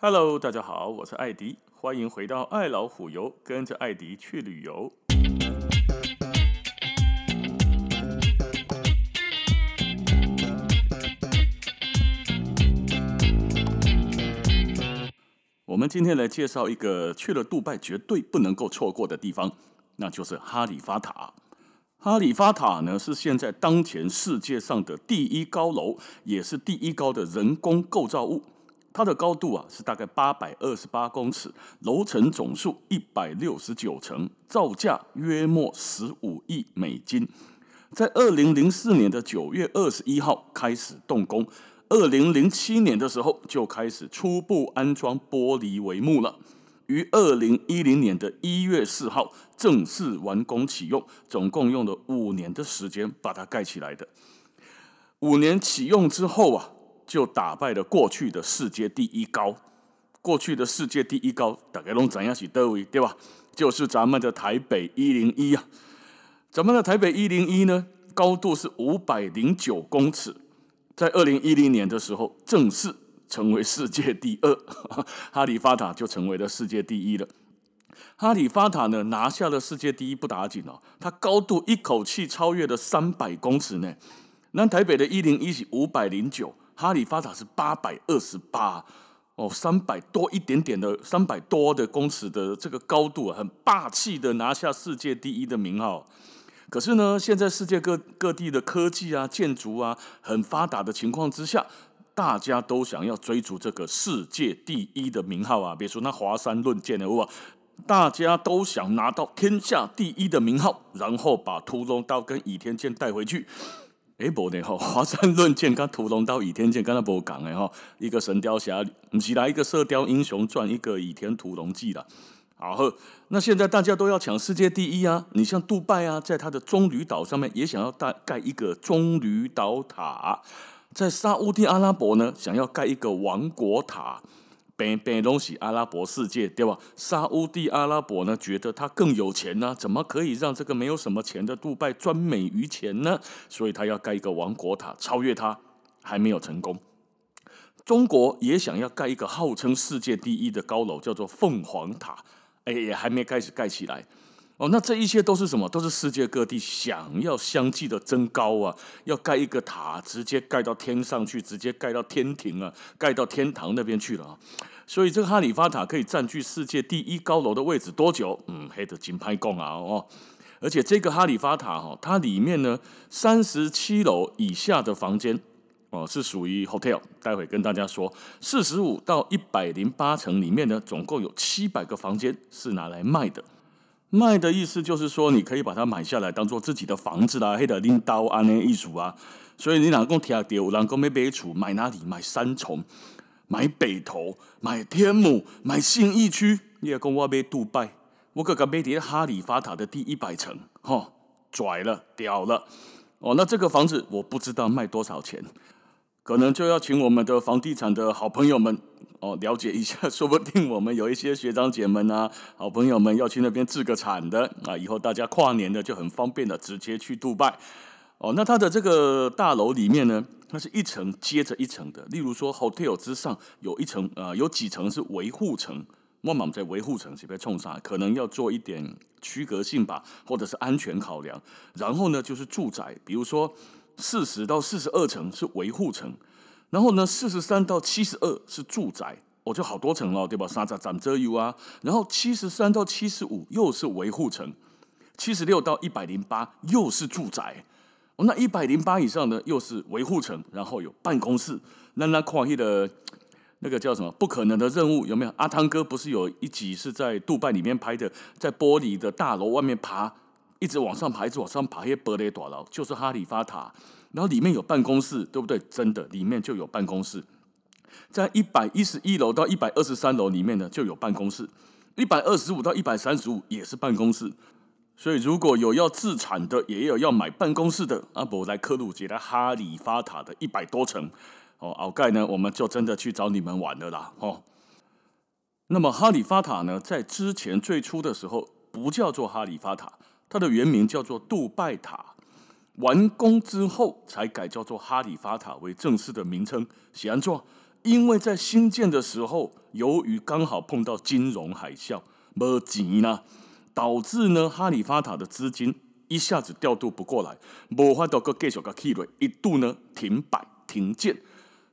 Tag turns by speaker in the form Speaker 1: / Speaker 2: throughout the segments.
Speaker 1: Hello，大家好，我是艾迪，欢迎回到爱老虎游，跟着艾迪去旅游。我们今天来介绍一个去了杜拜绝对不能够错过的地方，那就是哈利法塔。哈利法塔呢，是现在当前世界上的第一高楼，也是第一高的人工构造物。它的高度啊是大概八百二十八公尺，楼层总数一百六十九层，造价约莫十五亿美金。在二零零四年的九月二十一号开始动工，二零零七年的时候就开始初步安装玻璃帷幕了，于二零一零年的一月四号正式完工启用，总共用了五年的时间把它盖起来的。五年启用之后啊。就打败了过去的世界第一高，过去的世界第一高大概拢怎样是哪位，对吧？就是咱们的台北一零一啊，咱们的台北一零一呢，高度是五百零九公尺，在二零一零年的时候正式成为世界第二，哈利法塔就成为了世界第一了。哈利法塔呢拿下了世界第一不打紧哦，它高度一口气超越了三百公尺呢，那台北的一零一是五百零九。哈利法塔是八百二十八哦，三百多一点点的三百多的公尺的这个高度，很霸气的拿下世界第一的名号。可是呢，现在世界各各地的科技啊、建筑啊很发达的情况之下，大家都想要追逐这个世界第一的名号啊。别说那华山论剑的哇，大家都想拿到天下第一的名号，然后把屠龙刀跟倚天剑带回去。哎，不的哈，华山论剑跟屠龙刀、倚天剑跟他不讲的吼，一个神雕侠侣，不是啦，一个射雕英雄传，一个倚天屠龙记啦。好，那现在大家都要抢世界第一啊！你像杜拜啊，在它的棕榈岛上面也想要盖盖一个棕榈岛塔，在沙乌地阿拉伯呢，想要盖一个王国塔。北北东西阿拉伯世界，对吧？沙乌地阿拉伯呢，觉得他更有钱呢、怎么可以让这个没有什么钱的杜拜专美于前呢？所以他要盖一个王国塔，超越他，还没有成功。中国也想要盖一个号称世界第一的高楼，叫做凤凰塔，哎，也还没开始盖起来。哦，那这一些都是什么？都是世界各地想要相继的增高啊，要盖一个塔，直接盖到天上去，直接盖到天庭啊，盖到天堂那边去了啊。所以这个哈利法塔可以占据世界第一高楼的位置多久？嗯，黑的金牌贡啊哦。而且这个哈利法塔哈，它里面呢，三十七楼以下的房间哦是属于 hotel，待会跟大家说。四十五到一百零八层里面呢，总共有七百个房间是拿来卖的。卖的意思就是说，你可以把它买下来，当做自己的房子啦，黑的拎刀安那一组啊。所以你哪共听到，哪共没买厝，买哪里？买三重，买北投，买天母，买信义区。你也跟我买杜拜，我刚刚买的哈利法塔的第一百层，哈，拽了，屌了。哦，那这个房子我不知道卖多少钱，可能就要请我们的房地产的好朋友们。哦，了解一下，说不定我们有一些学长姐们啊，好朋友们要去那边置个产的啊，以后大家跨年的就很方便的直接去杜拜。哦，那它的这个大楼里面呢，它是一层接着一层的。例如说，hotel 之上有一层啊、呃，有几层是维护层，我们在维护层是被冲啥？可能要做一点区隔性吧，或者是安全考量。然后呢，就是住宅，比如说四十到四十二层是维护层。然后呢，四十三到七十二是住宅，我、哦、就好多层了，对吧？三十三遮油啊，然后七十三到七十五又是维护层，七十六到一百零八又是住宅，哦，那一百零八以上呢又是维护层，然后有办公室。那那跨越的，那个叫什么？不可能的任务有没有？阿汤哥不是有一集是在杜拜里面拍的，在玻璃的大楼外面爬，一直往上爬，一直往上爬，一些玻璃大楼就是哈利法塔。然后里面有办公室，对不对？真的，里面就有办公室。在一百一十一楼到一百二十三楼里面呢，就有办公室。一百二十五到一百三十五也是办公室。所以如果有要自产的，也有要买办公室的，阿伯来科鲁杰的哈利法塔的一百多层哦，鳌盖呢，我们就真的去找你们玩了啦。哦，那么哈利法塔呢，在之前最初的时候不叫做哈利法塔，它的原名叫做杜拜塔。完工之后才改叫做哈利法塔为正式的名称。喜安做，因为在兴建的时候，由于刚好碰到金融海啸，没钱呢，导致呢哈里发塔的资金一下子调度不过来，无法度搁继续搁起来，一度呢停摆停建。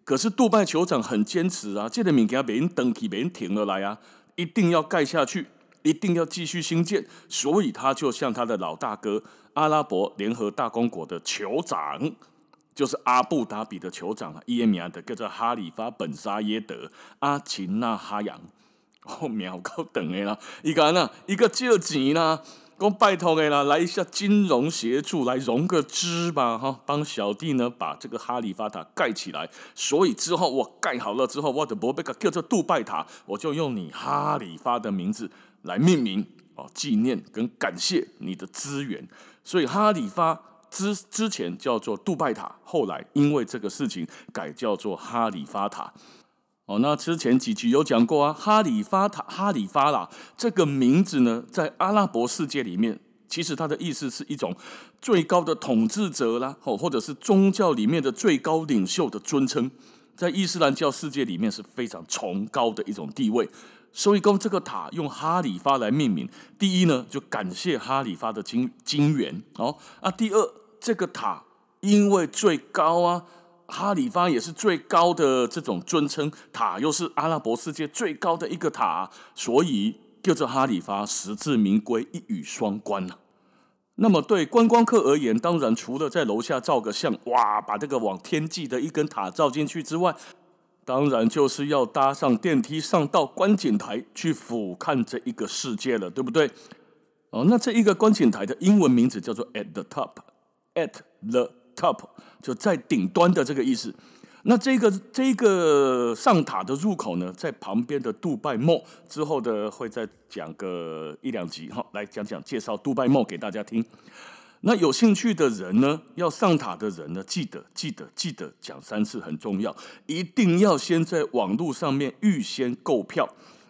Speaker 1: 可是杜拜酋长很坚持啊，这个物件别人登记，别人停了来啊，一定要盖下去，一定要继续兴建，所以他就向他的老大哥阿拉伯联合大公国的酋长，就是阿布达比的酋长啊，伊名的叫做哈里发本沙耶德阿琴纳哈扬，哦，苗高等的啦，一个呢，一个借钱啦。讲拜托诶啦，来一下金融协助，来融个资吧，哈，帮小弟呢把这个哈里发塔盖起来。所以之后我盖好了之后，我的伯贝克叫做杜拜塔，我就用你哈里发的名字来命名哦，纪念跟感谢你的资源。所以哈里发之之前叫做杜拜塔，后来因为这个事情改叫做哈里发塔。哦，那之前几集有讲过啊，哈里发塔、哈里发啦，这个名字呢，在阿拉伯世界里面，其实它的意思是一种最高的统治者啦，哦，或者是宗教里面的最高领袖的尊称，在伊斯兰教世界里面是非常崇高的一种地位。所以，讲这个塔用哈里发来命名，第一呢，就感谢哈里发的金金援哦啊，第二，这个塔因为最高啊。哈里发也是最高的这种尊称，塔又是阿拉伯世界最高的一个塔，所以叫做哈里发，实至名归，一语双关啊。那么对观光客而言，当然除了在楼下照个相，哇，把这个往天际的一根塔照进去之外，当然就是要搭上电梯上到观景台去俯瞰这一个世界了，对不对？哦，那这一个观景台的英文名字叫做 At the Top，At the。Top 就在顶端的这个意思。那这个这个上塔的入口呢，在旁边的杜拜 Mall 之后的会再讲个一两集哈，来讲讲介绍杜拜 Mall 给大家听。那有兴趣的人呢，要上塔的人呢，记得记得记得讲三次很重要，一定要先在网络上面预先购票。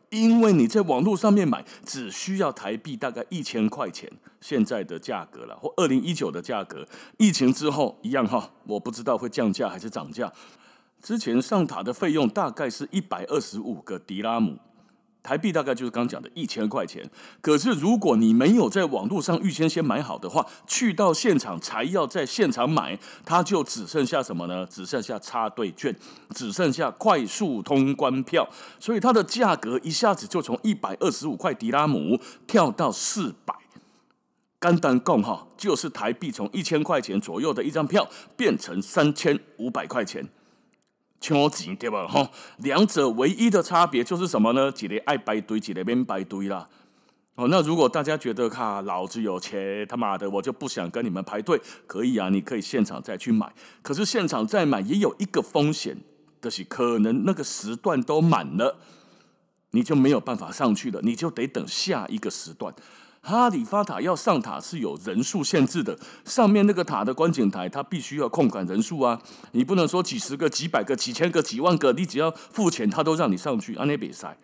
Speaker 1: 因为你在网络上面买，只需要台币大概一千块钱，现在的价格了，或二零一九的价格。疫情之后一样哈，我不知道会降价还是涨价。之前上塔的费用大概是一百二十五个迪拉姆。台币大概就是刚讲的一千块钱，可是如果你没有在网络上预先先买好的话，去到现场才要在现场买，它就只剩下什么呢？只剩下插队券，只剩下快速通关票，所以它的价格一下子就从一百二十五块迪拉姆跳到四百。简单共哈，就是台币从一千块钱左右的一张票变成三千五百块钱。超级对吧？哈，两者唯一的差别就是什么呢？一个爱排队，一个免排队啦。哦，那如果大家觉得哈，老子有钱，他妈的我就不想跟你们排队，可以啊，你可以现场再去买。可是现场再买也有一个风险，就是可能那个时段都满了，你就没有办法上去了，你就得等下一个时段。哈里发塔要上塔是有人数限制的，上面那个塔的观景台，它必须要控管人数啊，你不能说几十个、几百个、几千个、几万个，你只要付钱，他都让你上去，安内比赛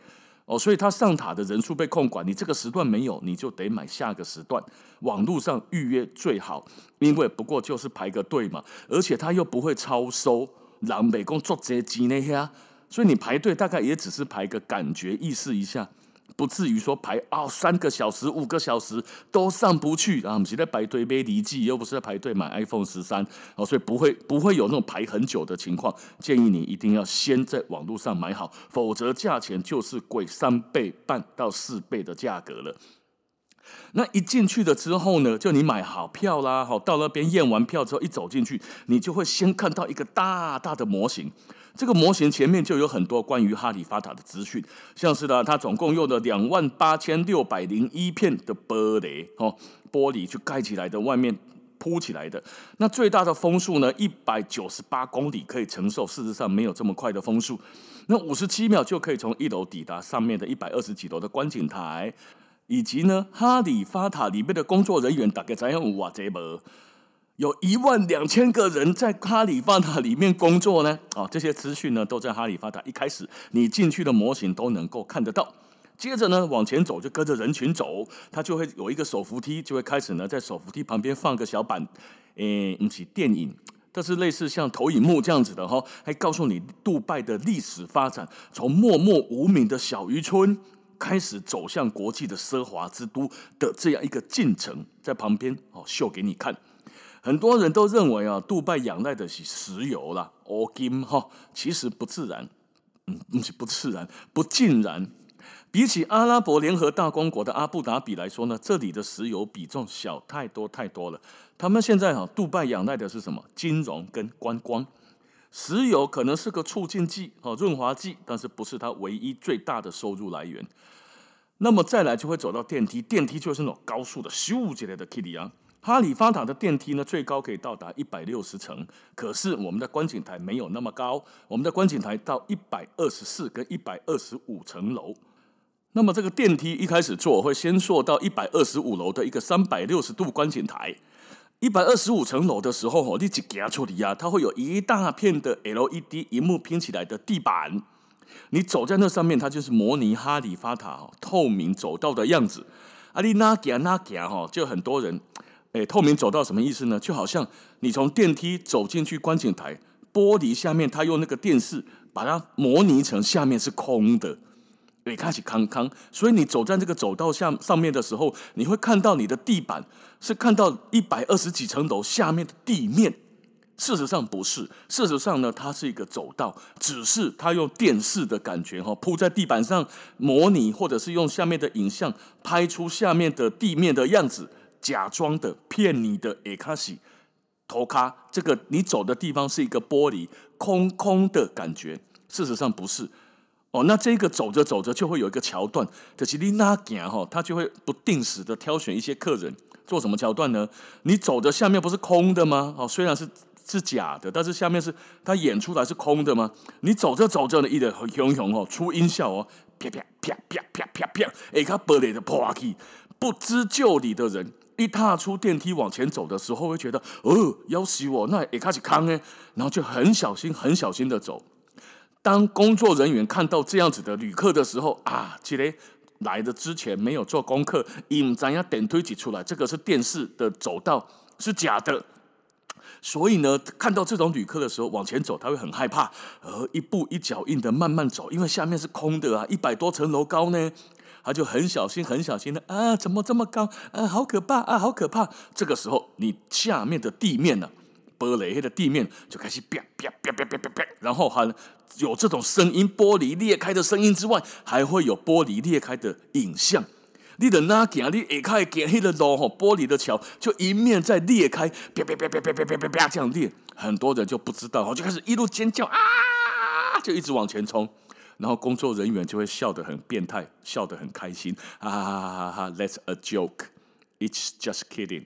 Speaker 1: 哦，所以他上塔的人数被控管，你这个时段没有，你就得买下个时段，网络上预约最好，因为不过就是排个队嘛，而且他又不会超收，让美工做这机那些，所以你排队大概也只是排个感觉意思一下。不至于说排啊、哦、三个小时、五个小时都上不去啊！我们现在排队买礼记，又不是在排队买 iPhone 十三哦，所以不会不会有那种排很久的情况。建议你一定要先在网络上买好，否则价钱就是贵三倍半到四倍的价格了。那一进去了之后呢，就你买好票啦，好到那边验完票之后，一走进去，你就会先看到一个大大的模型。这个模型前面就有很多关于哈里法塔的资讯，像是呢，它总共用了两万八千六百零一片的玻璃哦，玻璃去盖起来的，外面铺起来的。那最大的风速呢，一百九十八公里可以承受。事实上没有这么快的风速，那五十七秒就可以从一楼抵达上面的一百二十几楼的观景台，以及呢，哈里法塔里面的工作人员大概怎样哇这么。有一万两千个人在哈里法塔里面工作呢，啊，这些资讯呢都在哈里法塔一开始你进去的模型都能够看得到。接着呢往前走就跟着人群走，它就会有一个手扶梯，就会开始呢在手扶梯旁边放个小板，诶，不是电影但是类似像投影幕这样子的哈，还告诉你杜拜的历史发展，从默默无名的小渔村开始走向国际的奢华之都的这样一个进程，在旁边哦秀给你看。很多人都认为啊，杜拜仰赖的是石油啦，欧金哈，其实不自然，嗯，不自然，不尽然。比起阿拉伯联合大公国的阿布达比来说呢，这里的石油比重小太多太多了。他们现在哈，杜拜仰赖的是什么？金融跟观光。石油可能是个促进剂哦，润滑剂，但是不是它唯一最大的收入来源。那么再来就会走到电梯，电梯就是那种高速的咻之类的 Kitty 啊。哈利法塔的电梯呢，最高可以到达一百六十层，可是我们的观景台没有那么高，我们的观景台到一百二十四跟一百二十五层楼。那么这个电梯一开始坐会先坐到一百二十五楼的一个三百六十度观景台，一百二十五层楼的时候哦，你一走出去啊，它会有一大片的 LED 荧幕拼起来的地板，你走在那上面，它就是模拟哈利法塔哦透明走道的样子。啊，你哪走哪走哈，就很多人诶，透明走道什么意思呢？就好像你从电梯走进去观景台，玻璃下面它用那个电视把它模拟成下面是空的。对，开始康康，所以你走在这个走道下上面的时候，你会看到你的地板是看到一百二十几层楼下面的地面。事实上不是，事实上呢，它是一个走道，只是它用电视的感觉哈铺在地板上模拟，或者是用下面的影像拍出下面的地面的样子，假装的骗你的。诶，卡西头卡，这个你走的地方是一个玻璃空空的感觉，事实上不是。哦，那这个走着走着就会有一个桥段，就是你哪行哈，他就会不定时的挑选一些客人做什么桥段呢？你走的下面不是空的吗？哦，虽然是是假的，但是下面是他演出来是空的吗？你走着走着呢，一的熊熊哦，出音效哦，啪啪啪啪啪啪啪，哎，他玻璃的破开去，不知就里的人一踏出电梯往前走的时候，会觉得哦，要死我，那也开始康哎，然后就很小心很小心的走。当工作人员看到这样子的旅客的时候啊，这个来的之前没有做功课，引咱要点推挤出来，这个是电视的走道是假的，所以呢，看到这种旅客的时候往前走，他会很害怕，而一步一脚印的慢慢走，因为下面是空的啊，一百多层楼高呢，他就很小心很小心的啊，怎么这么高啊，好可怕啊，好可怕！这个时候你下面的地面呢、玻璃黑的地面就开始啪啪啪啪啪啪啪，然后还有这种声音，玻璃裂开的声音之外，还会有玻璃裂开的影像。你的那行，你下开行那个路吼，玻璃的桥就一面在裂开，啪啪啪啪啪啪啪啪啪这样裂，很多人就不知道，就开始一路尖叫啊，就一直往前冲，然后工作人员就会笑得很变态，笑得很开心，哈哈哈哈哈，That's a joke, it's just kidding,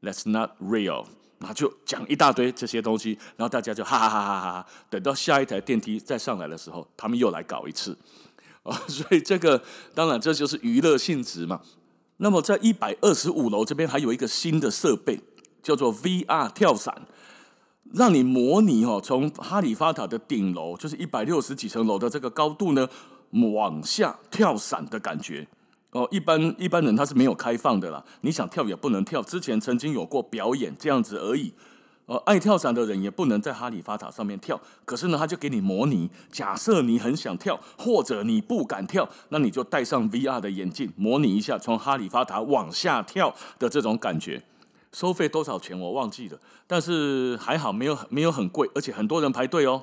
Speaker 1: that's not real. 然后就讲一大堆这些东西，然后大家就哈哈哈哈哈哈。等到下一台电梯再上来的时候，他们又来搞一次，哦，所以这个当然这就是娱乐性质嘛。那么在一百二十五楼这边还有一个新的设备，叫做 VR 跳伞，让你模拟哦，从哈利法塔的顶楼，就是一百六十几层楼的这个高度呢，往下跳伞的感觉。哦，一般一般人他是没有开放的啦，你想跳也不能跳。之前曾经有过表演这样子而已。呃，爱跳伞的人也不能在哈利法塔上面跳。可是呢，他就给你模拟，假设你很想跳，或者你不敢跳，那你就戴上 VR 的眼镜，模拟一下从哈利法塔往下跳的这种感觉。收费多少钱我忘记了，但是还好没有没有很贵，而且很多人排队哦。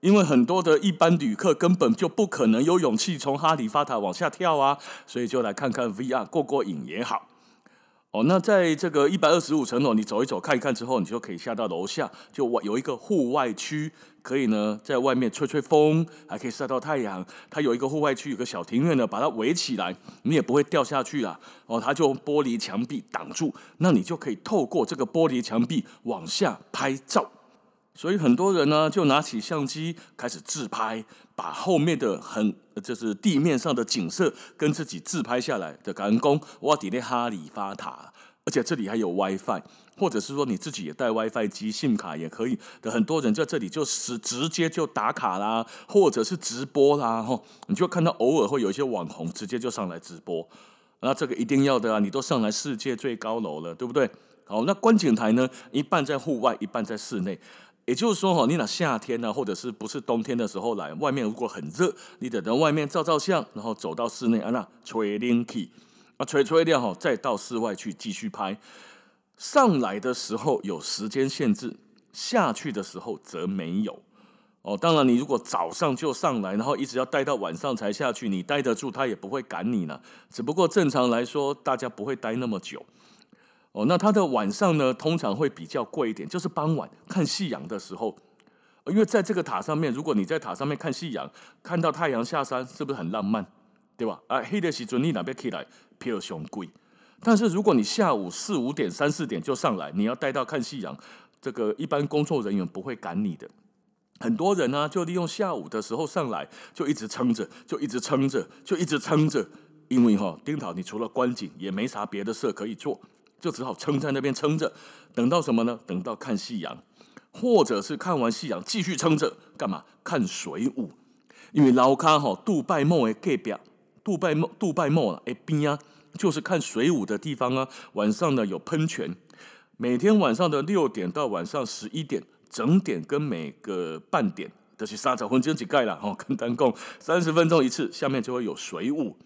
Speaker 1: 因为很多的一般旅客根本就不可能有勇气从哈利法塔往下跳啊，所以就来看看 VR 过过瘾也好。哦，那在这个一百二十五层楼，你走一走看一看之后，你就可以下到楼下，就有一个户外区，可以呢在外面吹吹风，还可以晒到太阳。它有一个户外区，有个小庭院呢，把它围起来，你也不会掉下去啊。哦，它就玻璃墙壁挡住，那你就可以透过这个玻璃墙壁往下拍照。所以很多人呢，就拿起相机开始自拍，把后面的很就是地面上的景色跟自己自拍下来的感工，哇，底内哈利法塔，而且这里还有 WiFi，或者是说你自己也带 WiFi 机，SIM 卡也可以的。很多人在这里就是直接就打卡啦，或者是直播啦，吼，你就看到偶尔会有一些网红直接就上来直播，那这个一定要的啊，你都上来世界最高楼了，对不对？好，那观景台呢，一半在户外，一半在室内。也就是说，哈，你那夏天呢，或者是不是冬天的时候来，外面如果很热，你得在外面照照相，然后走到室内啊，那吹冷气，啊，吹吹掉哈，再到室外去继续拍。上来的时候有时间限制，下去的时候则没有。哦，当然，你如果早上就上来，然后一直要待到晚上才下去，你待得住，他也不会赶你呢。只不过正常来说，大家不会待那么久。哦，那它的晚上呢，通常会比较贵一点，就是傍晚看夕阳的时候，因为在这个塔上面，如果你在塔上面看夕阳，看到太阳下山，是不是很浪漫，对吧？啊，黑的时阵你那边起来票熊贵，但是如果你下午四五点、三四点就上来，你要待到看夕阳，这个一般工作人员不会赶你的。很多人呢，就利用下午的时候上来，就一直撑着，就一直撑着，就一直撑着，因为哈，丁桃你除了观景，也没啥别的事可以做。就只好撑在那边撑着，等到什么呢？等到看夕阳，或者是看完夕阳继续撑着，干嘛？看水舞。因为老卡哈杜拜梦的隔壁，杜拜梦杜拜梦啊，哎边啊，就是看水舞的地方啊。晚上呢有喷泉，每天晚上的六点到晚上十一点，整点跟每个半点都是三十分钟一盖了哦，跟单共三十分钟一次，下面就会有水舞。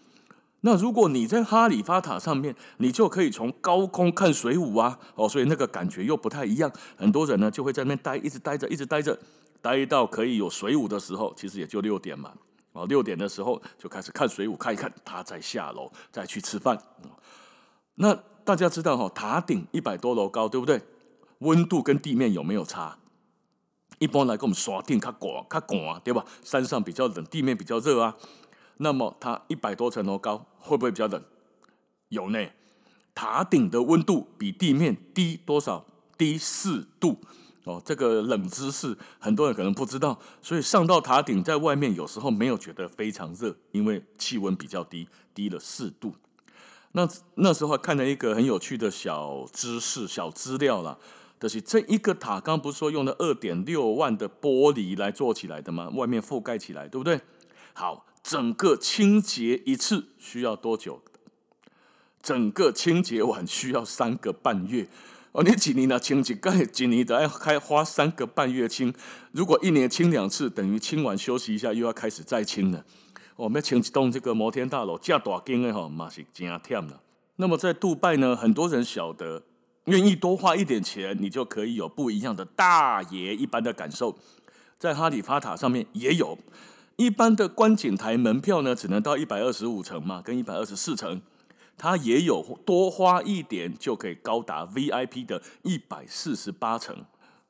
Speaker 1: 那如果你在哈利法塔上面，你就可以从高空看水舞啊，哦，所以那个感觉又不太一样。很多人呢就会在那待，一直待着，一直待着，待到可以有水舞的时候，其实也就六点嘛。哦，六点的时候就开始看水舞，看一看，他再下楼再去吃饭。那大家知道哈，塔顶一百多楼高，对不对？温度跟地面有没有差？一般来跟我们刷定它广，它广，对吧？山上比较冷，地面比较热啊。那么它一百多层楼高，会不会比较冷？有呢，塔顶的温度比地面低多少？低四度哦。这个冷知识很多人可能不知道，所以上到塔顶，在外面有时候没有觉得非常热，因为气温比较低，低了四度。那那时候看了一个很有趣的小知识、小资料啦，就是这一个塔，刚不是说用了二点六万的玻璃来做起来的吗？外面覆盖起来，对不对？好。整个清洁一次需要多久？整个清洁完需要三个半月哦。你几年呢？清几盖？几年都要开花三个半月清。如果一年清两次，等于清完休息一下，又要开始再清了。我们要清一栋这个摩天大楼，这大间的哈，嘛是真忝了。那么在杜拜呢，很多人晓得，愿意多花一点钱，你就可以有不一样的大爷一般的感受。在哈利法塔上面也有。一般的观景台门票呢，只能到一百二十五层嘛，跟一百二十四层，它也有多花一点就可以高达 VIP 的一百四十八层。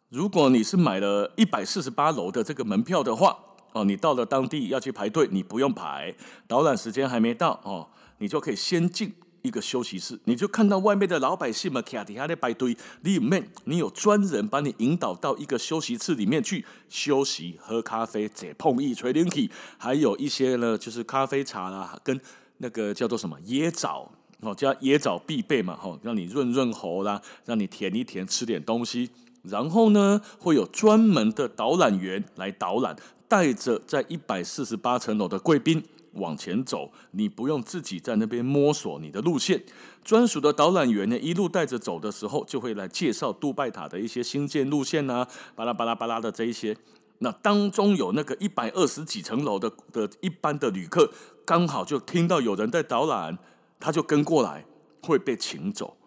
Speaker 1: 如果你是买了一百四十八楼的这个门票的话，哦，你到了当地要去排队，你不用排，导览时间还没到哦，你就可以先进。一个休息室，你就看到外面的老百姓们卡底下在排队，里面你有专人把你引导到一个休息室里面去休息、喝咖啡、解碰意、吹冷气，还有一些呢，就是咖啡茶啦，跟那个叫做什么椰枣哦，叫椰枣必备嘛，吼，让你润润喉啦，让你舔一舔，吃点东西，然后呢，会有专门的导览员来导览，带着在一百四十八层楼的贵宾。往前走，你不用自己在那边摸索你的路线，专属的导览员呢，一路带着走的时候，就会来介绍杜拜塔的一些新建路线啊，巴拉巴拉巴拉的这一些。那当中有那个一百二十几层楼的的一般的旅客，刚好就听到有人在导览，他就跟过来，会被请走。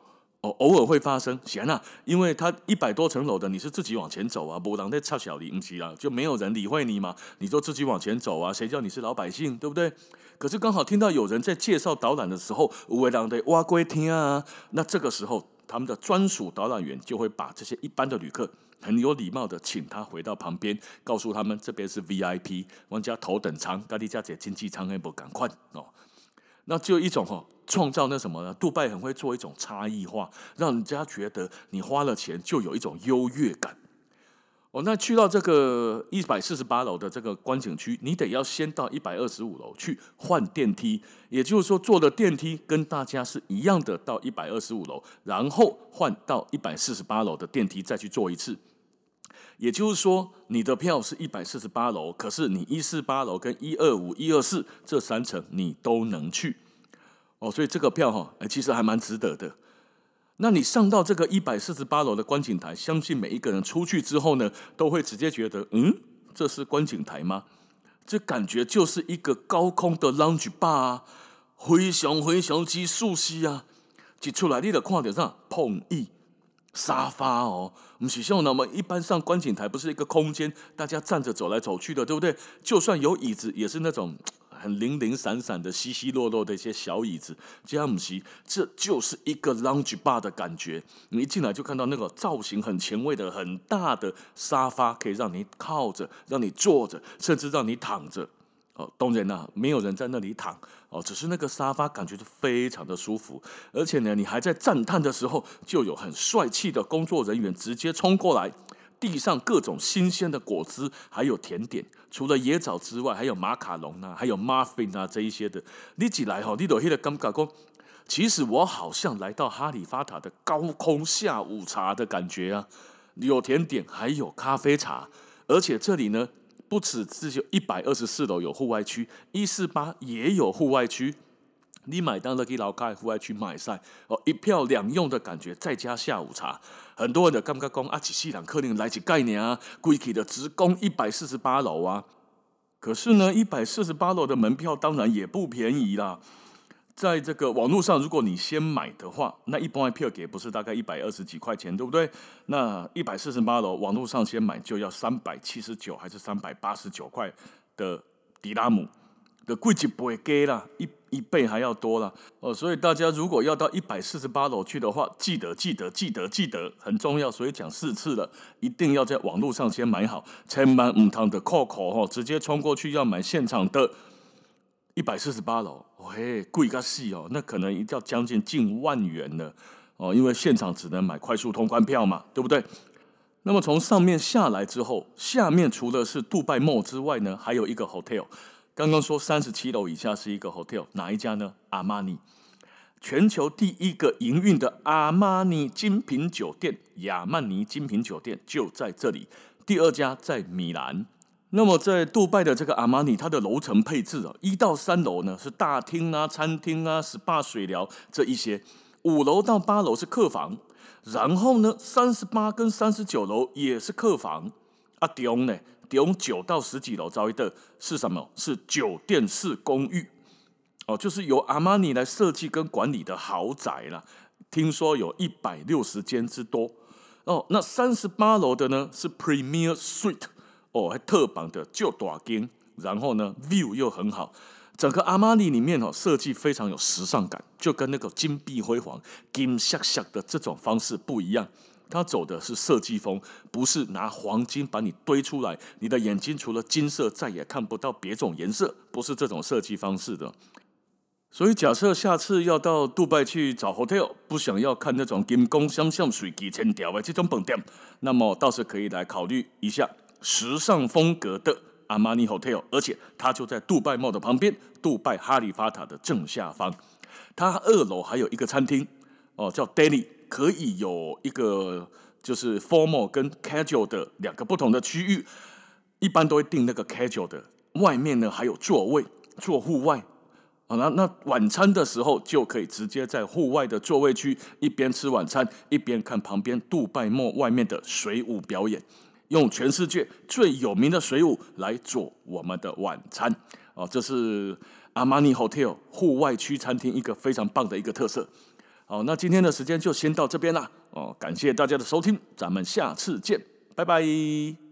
Speaker 1: 哦，偶尔会发生，行啊，因为他一百多层楼的，你是自己往前走啊，没人在插小铃器啊，就没有人理会你嘛，你就自己往前走啊，谁叫你是老百姓，对不对？可是刚好听到有人在介绍导览的时候，有的人在挖龟听啊，那这个时候他们的专属导览员就会把这些一般的旅客很有礼貌的请他回到旁边，告诉他们这边是 VIP，玩家头等舱，大家姐经济舱还不赶快哦，那就一种哦。创造那什么呢？杜拜很会做一种差异化，让人家觉得你花了钱就有一种优越感。哦，那去到这个一百四十八楼的这个观景区，你得要先到一百二十五楼去换电梯，也就是说坐的电梯跟大家是一样的，到一百二十五楼，然后换到一百四十八楼的电梯再去坐一次。也就是说，你的票是一百四十八楼，可是你一四八楼跟一二五、一二四这三层你都能去。哦，所以这个票哈，其实还蛮值得的。那你上到这个一百四十八楼的观景台，相信每一个人出去之后呢，都会直接觉得，嗯，这是观景台吗？这感觉就是一个高空的 lounge bar 啊，非常非常之舒适啊！一出来你就看到啥？碰椅、沙发哦，不是像我们一般上观景台，不是一个空间，大家站着走来走去的，对不对？就算有椅子，也是那种。很零零散散的、稀稀落落的一些小椅子，这样子，这就是一个 lounge bar 的感觉。你一进来就看到那个造型很前卫的、很大的沙发，可以让你靠着、让你坐着，甚至让你躺着。哦，当然啦，没有人在那里躺哦，只是那个沙发感觉就非常的舒服。而且呢，你还在赞叹的时候，就有很帅气的工作人员直接冲过来。地上各种新鲜的果汁，还有甜点，除了椰枣之外，还有马卡龙啊，还有 muffin 啊这一些的。你起来哈，你都觉得尴尬说，其实我好像来到哈利法塔的高空下午茶的感觉啊，有甜点，还有咖啡茶，而且这里呢，不止只有一百二十四楼有户外区，一四八也有户外区。你买单了，给老开户外区买菜哦，一票两用的感觉，再加下午茶，很多人的感觉讲啊，一世人可能来起概念啊，贵气的直攻一百四十八楼啊。可是呢，一百四十八楼的门票当然也不便宜啦。在这个网络上，如果你先买的话，那一般的票给不是大概一百二十几块钱，对不对？那一百四十八楼网络上先买就要三百七十九还是三百八十九块的迪拉姆。的贵几倍给啦，一一倍还要多啦。哦，所以大家如果要到一百四十八楼去的话，记得记得记得记得很重要，所以讲四次了，一定要在网络上先买好，千万唔通的扣扣哈，直接冲过去要买现场的一百四十八楼，嘿，贵个死哦，那可能要将近近万元了哦，因为现场只能买快速通关票嘛，对不对？那么从上面下来之后，下面除了是杜拜帽之外呢，还有一个 hotel。刚刚说三十七楼以下是一个 hotel，哪一家呢？阿玛尼，全球第一个营运的阿玛尼精品酒店，亚曼尼精品酒店就在这里。第二家在米兰。那么在杜拜的这个阿玛尼，它的楼层配置啊，一到三楼呢是大厅啊、餐厅啊、SPA 水疗这一些，五楼到八楼是客房，然后呢，三十八跟三十九楼也是客房。啊，中呢？迪翁九到十几楼招一的是什么？是酒店式公寓哦，就是由阿玛尼来设计跟管理的豪宅啦。听说有一百六十间之多哦。那三十八楼的呢是 Premier Suite 哦，还特绑的就大间，然后呢 view 又很好。整个阿玛尼里面哦设计非常有时尚感，就跟那个金碧辉煌、金闪闪的这种方式不一样。他走的是设计风，不是拿黄金把你堆出来，你的眼睛除了金色再也看不到别种颜色，不是这种设计方式的。所以假设下次要到杜拜去找 hotel，不想要看那种金光闪闪、水几千条的这种本店，那么倒是可以来考虑一下时尚风格的阿玛尼 hotel，而且它就在杜拜帽的旁边，杜拜哈利法塔的正下方，它二楼还有一个餐厅哦，叫 Daily。可以有一个就是 formal 跟 casual 的两个不同的区域，一般都会订那个 casual 的，外面呢还有座位坐户外，好，那那晚餐的时候就可以直接在户外的座位区一边吃晚餐，一边看旁边杜拜 Mall 外面的水舞表演，用全世界最有名的水舞来做我们的晚餐，哦，这是阿玛尼 Hotel 户外区餐厅一个非常棒的一个特色。好，那今天的时间就先到这边啦。哦，感谢大家的收听，咱们下次见，拜拜。